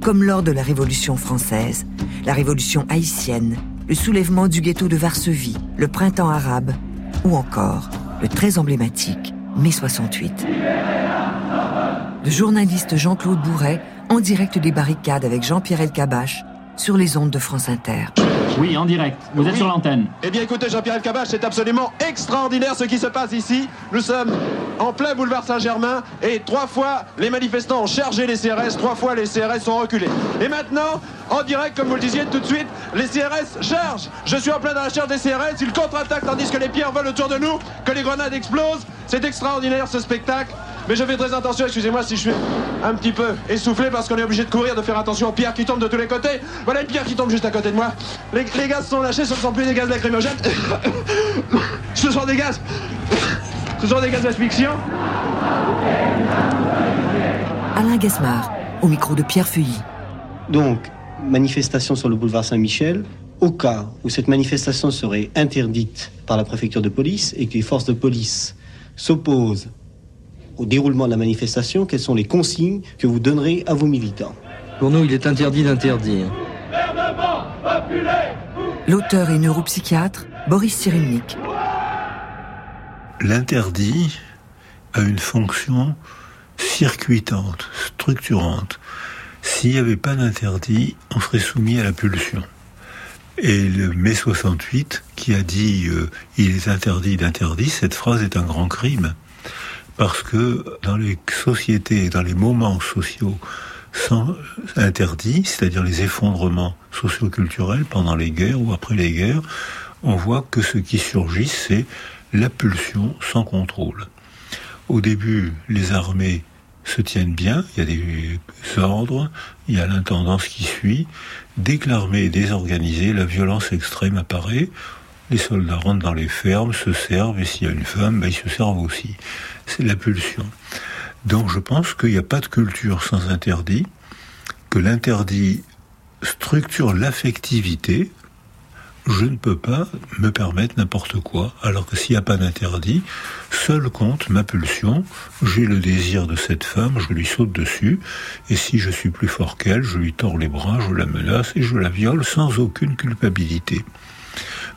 Comme lors de la Révolution française, la Révolution haïtienne, le soulèvement du ghetto de Varsovie, le printemps arabe, ou encore le très emblématique mai 68. Le journaliste Jean-Claude Bourret, en direct des barricades avec Jean-Pierre Elkabach, sur les ondes de France Inter. Oui, en direct. Vous êtes sur l'antenne. Eh bien, écoutez, Jean-Pierre Elkabach, c'est absolument extraordinaire ce qui se passe ici. Nous sommes en plein boulevard Saint-Germain et trois fois les manifestants ont chargé les CRS, trois fois les CRS sont reculés. Et maintenant, en direct, comme vous le disiez tout de suite, les CRS chargent. Je suis en plein dans la charge des CRS, ils contre-attaquent tandis que les pierres volent autour de nous, que les grenades explosent. C'est extraordinaire ce spectacle. Mais je fais très attention, excusez-moi si je suis un petit peu essoufflé parce qu'on est obligé de courir, de faire attention aux pierres qui tombent de tous les côtés. Voilà une pierre qui tombe juste à côté de moi. Les, gaz sont lâchés, ce ne sont plus des gaz lacrymogènes. (coughs) ce sont des gaz. Ce sont des gaz asphyxiants. Alain Gasmar, au micro de Pierre Feuilly. Donc, manifestation sur le boulevard Saint-Michel. Au cas où cette manifestation serait interdite par la préfecture de police et que les forces de police s'opposent au déroulement de la manifestation, quelles sont les consignes que vous donnerez à vos militants? Pour nous, il est interdit d'interdire. L'auteur et neuropsychiatre Boris Cyrulnik. L'interdit a une fonction circuitante, structurante. S'il n'y avait pas d'interdit, on serait soumis à la pulsion. Et le mai 68, qui a dit euh, il est interdit d'interdit, cette phrase est un grand crime parce que dans les sociétés et dans les moments sociaux interdits, c'est-à-dire les effondrements socioculturels pendant les guerres ou après les guerres, on voit que ce qui surgit, c'est la pulsion sans contrôle. Au début, les armées se tiennent bien, il y a des ordres, il y a l'intendance qui suit. Dès que l'armée est désorganisée, la violence extrême apparaît. Les soldats rentrent dans les fermes, se servent, et s'il y a une femme, ben, ils se servent aussi c'est la pulsion. Donc je pense qu'il n'y a pas de culture sans interdit, que l'interdit structure l'affectivité. Je ne peux pas me permettre n'importe quoi, alors que s'il n'y a pas d'interdit, seul compte ma pulsion, j'ai le désir de cette femme, je lui saute dessus, et si je suis plus fort qu'elle, je lui tords les bras, je la menace et je la viole sans aucune culpabilité.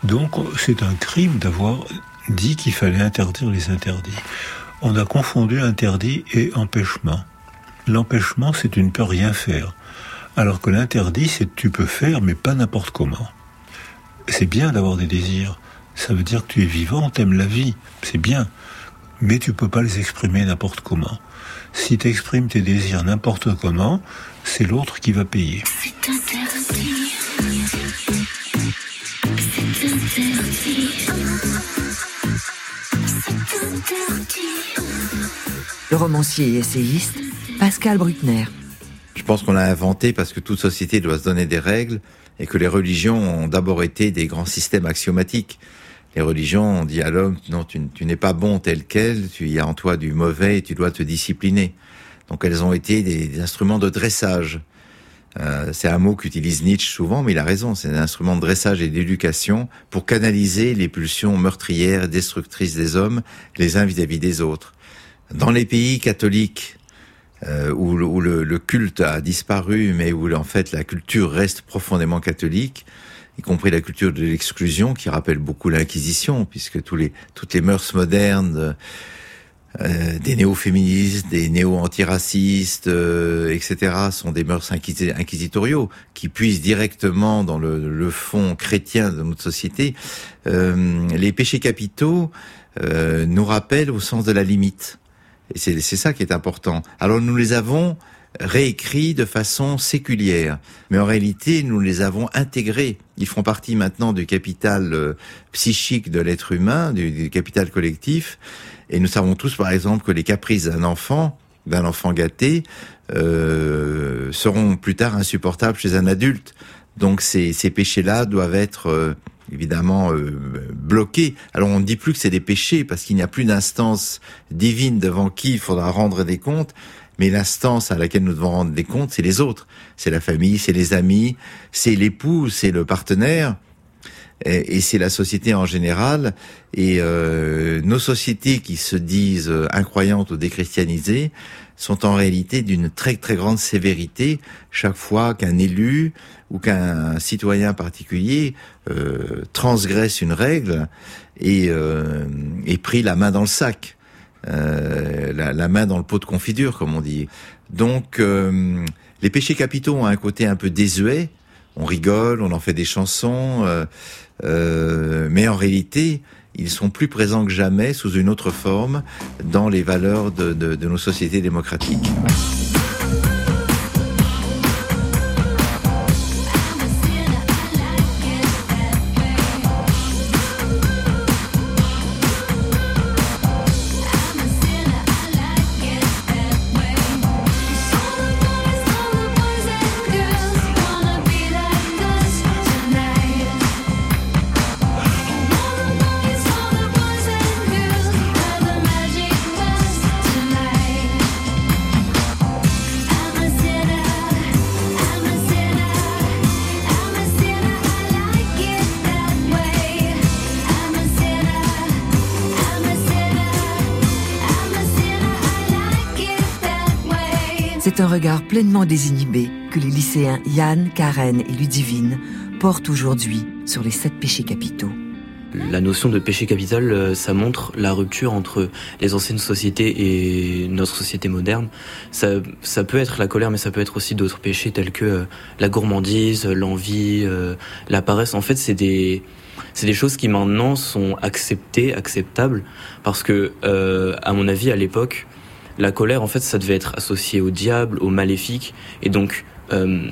Donc c'est un crime d'avoir dit qu'il fallait interdire les interdits on a confondu interdit et empêchement. L'empêchement, c'est une ne peut rien faire. Alors que l'interdit, c'est tu peux faire, mais pas n'importe comment. C'est bien d'avoir des désirs. Ça veut dire que tu es vivant, t'aimes la vie. C'est bien. Mais tu peux pas les exprimer n'importe comment. Si tu exprimes tes désirs n'importe comment, c'est l'autre qui va payer. C'est interdit. Le romancier et essayiste Pascal Bruckner. Je pense qu'on l'a inventé parce que toute société doit se donner des règles et que les religions ont d'abord été des grands systèmes axiomatiques. Les religions ont dit à l'homme, non, tu, n'es pas bon tel quel, tu y as en toi du mauvais et tu dois te discipliner. Donc elles ont été des instruments de dressage. Euh, c'est un mot qu'utilise Nietzsche souvent, mais il a raison. C'est un instrument de dressage et d'éducation pour canaliser les pulsions meurtrières et destructrices des hommes les uns vis-à-vis des autres. Dans les pays catholiques, euh, où, le- culte a disparu, mais où en fait la culture reste profondément catholique, y compris la culture de l'exclusion, qui rappelle beaucoup l'Inquisition, puisque toutes les mœurs modernes, euh, des néo-féministes, des néo-antiracistes, euh, etc., sont des mœurs inquisi- inquisitoriaux, qui puisent directement dans le, le fond chrétien de notre société. Euh, les péchés capitaux euh, nous rappellent au sens de la limite. Et c'est c'est ça qui est important. Alors nous les avons réécrits de façon séculière, mais en réalité nous les avons intégrés. Ils font partie maintenant du capital euh, psychique de l'être humain, du, du capital collectif. Et nous savons tous, par exemple, que les caprices d'un enfant, d'un enfant gâté, euh, seront plus tard insupportables chez un adulte. Donc ces, ces péchés-là doivent être euh, évidemment euh, bloqués. Alors on ne dit plus que c'est des péchés parce qu'il n'y a plus d'instance divine devant qui il faudra rendre des comptes. Mais l'instance à laquelle nous devons rendre des comptes, c'est les autres. C'est la famille, c'est les amis, c'est l'époux, c'est le partenaire et, et c'est la société en général. Et euh, nos sociétés qui se disent euh, incroyantes ou déchristianisées sont en réalité d'une très très grande sévérité chaque fois qu'un élu ou qu'un citoyen particulier euh, transgresse une règle et euh, est pris la main dans le sac. Euh, la, la main dans le pot de confiture, comme on dit. Donc, euh, les péchés capitaux ont un côté un peu désuet. On rigole, on en fait des chansons, euh, mais en réalité, ils sont plus présents que jamais sous une autre forme dans les valeurs de, de- de nos sociétés démocratiques. Pleinement que les lycéens Yann, Karen et Ludivine portent aujourd'hui sur les sept péchés capitaux. La notion de péché capital, euh, ça montre la rupture entre les anciennes sociétés et notre société moderne. Ça, ça peut être la colère, mais ça peut être aussi d'autres péchés tels que euh, la gourmandise, l'envie, euh, la paresse. En fait, c'est des, c'est des choses qui maintenant sont acceptées, acceptables, parce que, à mon avis, à l'époque, la colère, en fait, ça devait être associé au diable, au maléfique, et donc euh,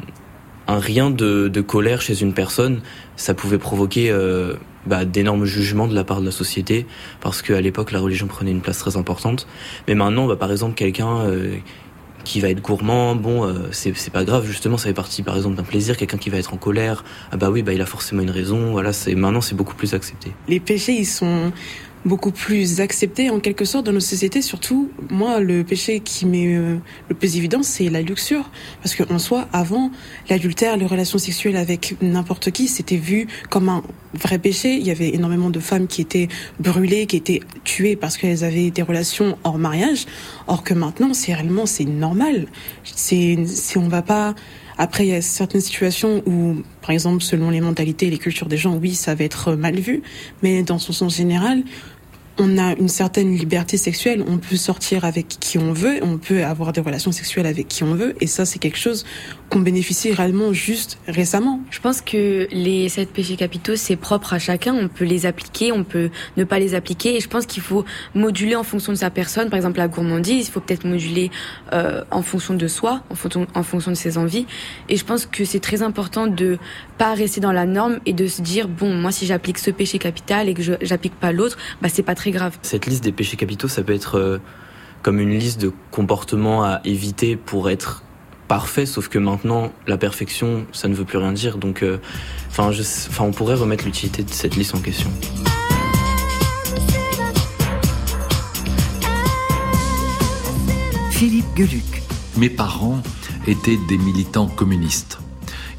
un rien de, colère chez une personne, ça pouvait provoquer euh, bah, d'énormes jugements de la part de la société, parce qu'à l'époque, la religion prenait une place très importante. Mais maintenant, bah, par exemple, quelqu'un euh, qui va être gourmand, bon, c'est c'est pas grave, justement, ça fait partie, par exemple, d'un plaisir. Quelqu'un qui va être en colère, ah bah oui, bah il a forcément une raison. Voilà, c'est maintenant, c'est beaucoup plus accepté. Les péchés, ils sont beaucoup plus acceptés en quelque sorte dans nos sociétés. Surtout, moi, le péché qui m'est euh, le plus évident, c'est la luxure. Parce qu'en soi, avant, l'adultère, les relations sexuelles avec n'importe qui, c'était vu comme un vrai péché. Il y avait énormément de femmes qui étaient brûlées, qui étaient tuées parce qu'elles avaient des relations hors mariage. Or que maintenant, c'est réellement, c'est normal. C'est, si on va pas après, il y a certaines situations où, par exemple, selon les mentalités et les cultures des gens, oui, ça va être mal vu, mais dans son sens général, on a une certaine liberté sexuelle, on peut sortir avec qui on veut, on peut avoir des relations sexuelles avec qui on veut, et ça c'est quelque chose qu'on bénéficie réellement juste récemment. Je pense que les sept péchés capitaux, c'est propre à chacun, on peut les appliquer, on peut ne pas les appliquer, et je pense qu'il faut moduler en fonction de sa personne, par exemple la gourmandise, il faut peut-être moduler euh, en fonction de soi, en fonction, en fonction de ses envies, et je pense que c'est très important de pas rester dans la norme et de se dire, bon, moi si j'applique ce péché capital et que je j'applique pas l'autre, bah c'est pas très grave. Cette liste des péchés capitaux, ça peut être euh, comme une liste de comportements à éviter pour être parfait, sauf que maintenant, la perfection, ça ne veut plus rien dire. Donc, euh, enfin, on pourrait remettre l'utilité de cette liste en question. Philippe Geluc. Mes parents étaient des militants communistes.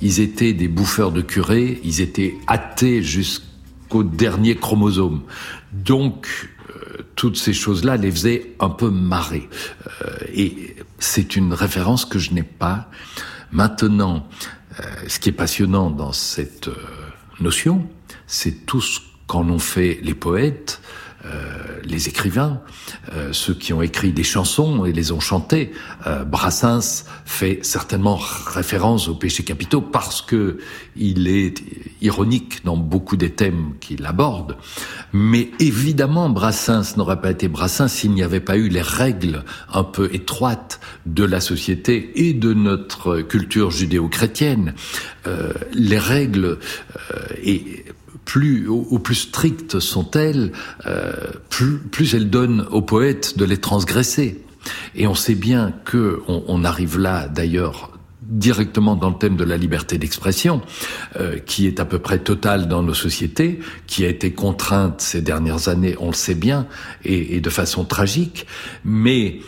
Ils étaient des bouffeurs de curés, ils étaient athées jusqu'au dernier chromosome. Donc, toutes ces choses-là les faisaient un peu marrer. Euh, et c'est une référence que je n'ai pas. Maintenant, euh, ce qui est passionnant dans cette notion, c'est tout ce qu'en ont fait les poètes, euh, les écrivains, euh, ceux qui ont écrit des chansons et les ont chantées. Euh, Brassens fait certainement référence aux péchés capitaux parce que il est ironique dans beaucoup des thèmes qu'il aborde. Mais évidemment, Brassens n'aurait pas été Brassens s'il n'y avait pas eu les règles un peu étroites de la société et de notre culture judéo-chrétienne. les règles et plus au, plus strictes sont-elles, euh, plus, plus elles donnent aux poètes de les transgresser. Et on sait bien que on, arrive là, d'ailleurs, directement dans le thème de la liberté d'expression, euh, qui est à peu près totale dans nos sociétés, qui a été contrainte ces dernières années, on le sait bien, et, de façon tragique, mais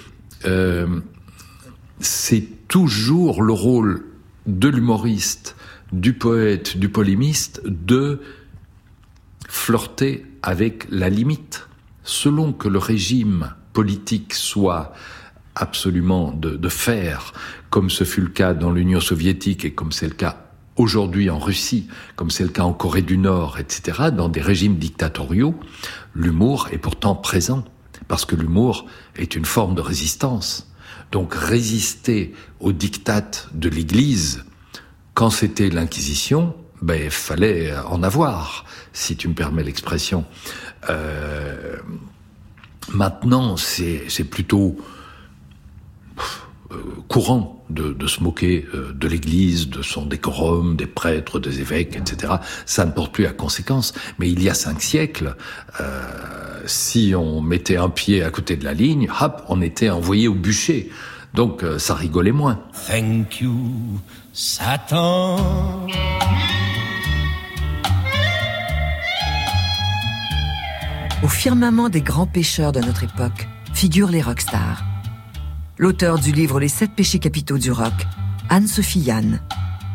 euh, c'est toujours le rôle de l'humoriste, du poète, du polémiste, de flirter avec la limite. Selon que le régime politique soit absolument de, de fer, comme ce fut le cas dans l'Union soviétique et comme c'est le cas aujourd'hui en Russie, comme c'est le cas en Corée du Nord, etc., dans des régimes dictatoriaux, l'humour est pourtant présent, parce que l'humour est une forme de résistance. Donc résister aux dictates de l'Église, quand c'était l'Inquisition, ben fallait en avoir, si tu me permets l'expression. Euh, maintenant, c'est plutôt euh, courant de, de, se moquer euh, de l'Église, de son décorum, des prêtres, des évêques, etc. Ça ne porte plus à conséquence. Mais il y a cinq siècles, euh, si on mettait un pied à côté de la ligne, hop, on était envoyé au bûcher. Donc ça rigolait moins. Thank you, Satan. Au firmament des grands pêcheurs de notre époque figurent les rockstars. L'auteur du livre Les sept péchés capitaux du rock, Anne-Sophie Yann,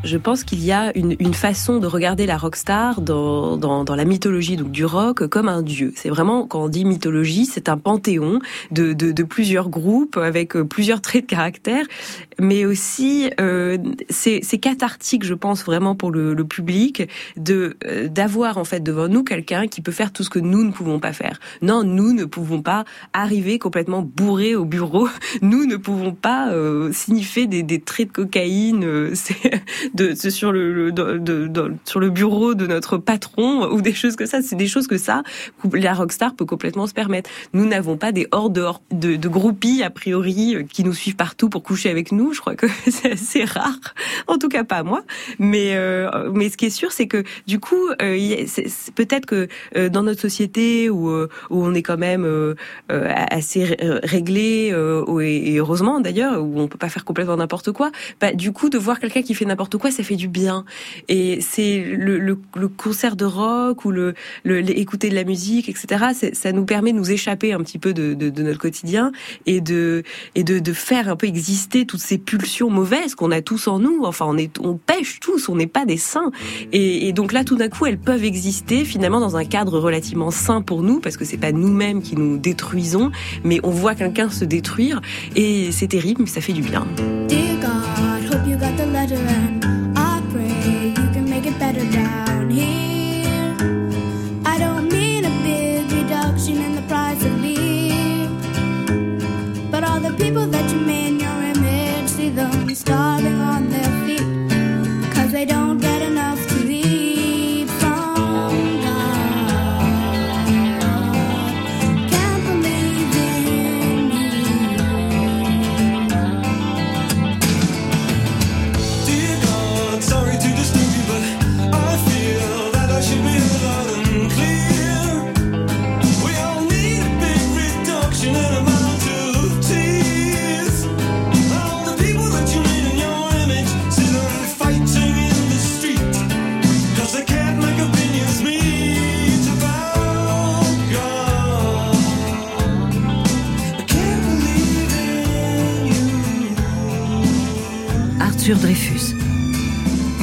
je pense qu'il y a une, une, façon de regarder la rockstar dans, dans, dans, la mythologie donc du rock comme un dieu. C'est vraiment quand on dit mythologie, c'est un panthéon de, de, de, plusieurs groupes avec euh, plusieurs traits de caractère, mais aussi euh, c'est cathartique, je pense vraiment pour le, le public de euh, d'avoir en fait devant nous quelqu'un qui peut faire tout ce que nous ne pouvons pas faire. Non, nous ne pouvons pas arriver complètement bourrés au bureau. (laughs) Nous ne pouvons pas euh, signifier des, des traits de cocaïne. Euh, (laughs) de, sur le, de, sur le bureau de notre patron ou des choses que ça. C'est des choses que ça, la rockstar peut complètement se permettre. Nous n'avons pas des hordes de, de groupies a priori euh, qui nous suivent partout pour coucher avec nous. Je crois que (laughs) c'est assez rare. En tout cas pas moi. Mais euh, mais ce qui est sûr, c'est que du coup, euh, peut-être que euh, dans notre société où où on est quand même assez réglé et heureusement d'ailleurs où on peut pas faire complètement n'importe quoi, bah, du coup de voir quelqu'un qui fait n'importe quoi, ça fait du bien. Et c'est le, concert de rock ou le, écouter de la musique, etc. Ça nous permet de nous échapper un petit peu de, notre quotidien et de et de, faire un peu exister toutes ces pulsions mauvaises qu'on a tous en nous. Enfin, on pêche tous, on n'est pas des saints. Et, donc là, tout d'un coup, elles peuvent exister finalement dans un cadre relativement sain pour nous, parce que c'est pas nous-mêmes qui nous détruisons, mais on voit quelqu'un se détruire et c'est terrible, mais ça fait du bien.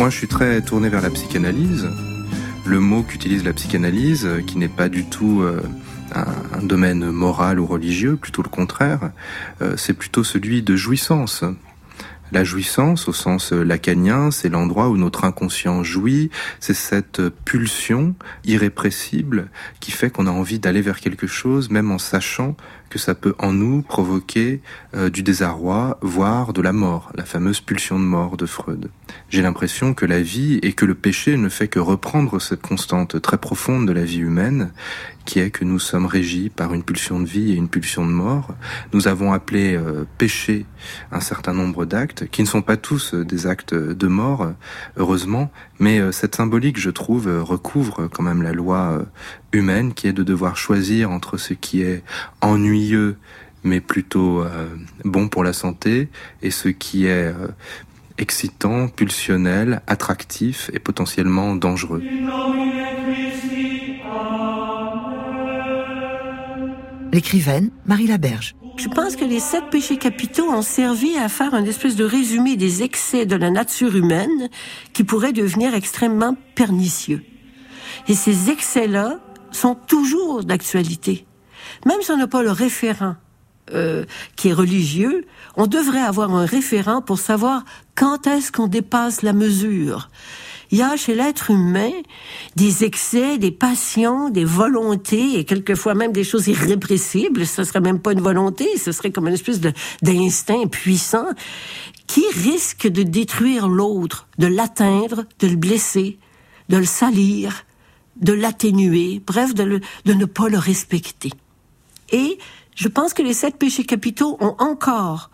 Moi, je suis très tourné vers la psychanalyse. Le mot qu'utilise la psychanalyse, euh, qui n'est pas du tout euh, un, domaine moral ou religieux, plutôt le contraire, euh, c'est plutôt celui de jouissance. La jouissance, au sens lacanien, c'est l'endroit où notre inconscient jouit, c'est cette pulsion irrépressible qui fait qu'on a envie d'aller vers quelque chose, même en sachant que ça peut en nous provoquer euh, du désarroi, voire de la mort, la fameuse pulsion de mort de Freud. J'ai l'impression que la vie et que le péché ne fait que reprendre cette constante très profonde de la vie humaine, qui est que nous sommes régis par une pulsion de vie et une pulsion de mort. Nous avons appelé euh, péché un certain nombre d'actes, qui ne sont pas tous euh, des actes de mort, heureusement, mais cette symbolique, je trouve, recouvre quand même la loi humaine, qui est de devoir choisir entre ce qui est ennuyeux, mais plutôt euh, bon pour la santé, et ce qui est euh, excitant, pulsionnel, attractif et potentiellement dangereux. L'écrivaine Marie Laberge. Je pense que les sept péchés capitaux ont servi à faire un espèce de résumé des excès de la nature humaine qui pourraient devenir extrêmement pernicieux. Et ces excès-là sont toujours d'actualité. Même si on n'a pas le référent euh, qui est religieux, on devrait avoir un référent pour savoir quand est-ce qu'on dépasse la mesure. Il y a chez l'être humain des excès, des passions, des volontés et quelquefois même des choses irrépressibles. Ce serait même pas une volonté, ce serait comme une espèce d'instinct puissant qui risque de détruire l'autre, de l'atteindre, de le blesser, de le salir, de l'atténuer, bref, de, ne pas le respecter. Et je pense que les sept péchés capitaux ont encore,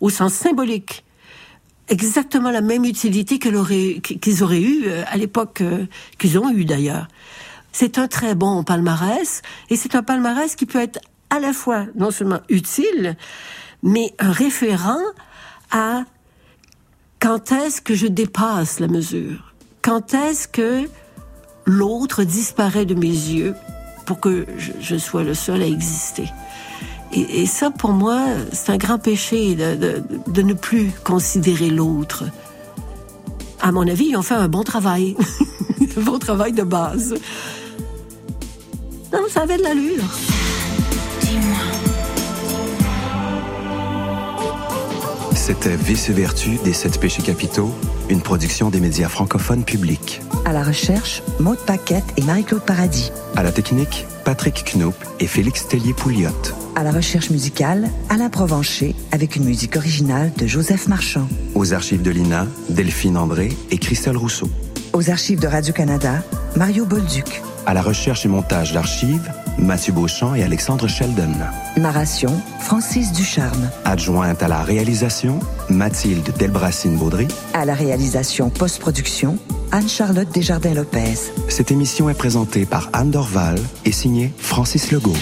au sens symbolique, exactement la même utilité qu'ils auraient eu euh, à l'époque euh, qu'ils ont eu d'ailleurs. C'est un très bon palmarès et c'est un palmarès qui peut être à la fois non seulement utile, mais un référent à quand est-ce que je dépasse la mesure, quand est-ce que l'autre disparaît de mes yeux pour que je, sois le seul à exister. Et, ça, pour moi, c'est un grand péché de, de- ne plus considérer l'autre. À mon avis, ils ont fait un bon travail. (laughs) un bon travail de base. Non, ça avait de l'allure. C'était Vice et Vertu des sept péchés capitaux, une production des médias francophones publics. À la recherche, Maude Paquette et Marie-Claude Paradis. À la technique, Patrick Knoop et Félix Tellier-Pouliot. À la recherche musicale, Alain Provencher avec une musique originale de Joseph Marchand. Aux archives de l'INA, Delphine André et Christelle Rousseau. Aux archives de Radio-Canada, Mario Bolduc. À la recherche et montage d'archives, Mathieu Beauchamp et Alexandre Sheldon. Narration, Francis Ducharme. Adjointe à la réalisation, Mathilde Delbracine-Baudry. À la réalisation post-production, Anne-Charlotte Desjardins-Lopez. Cette émission est présentée par Anne Dorval et signée Francis Legault.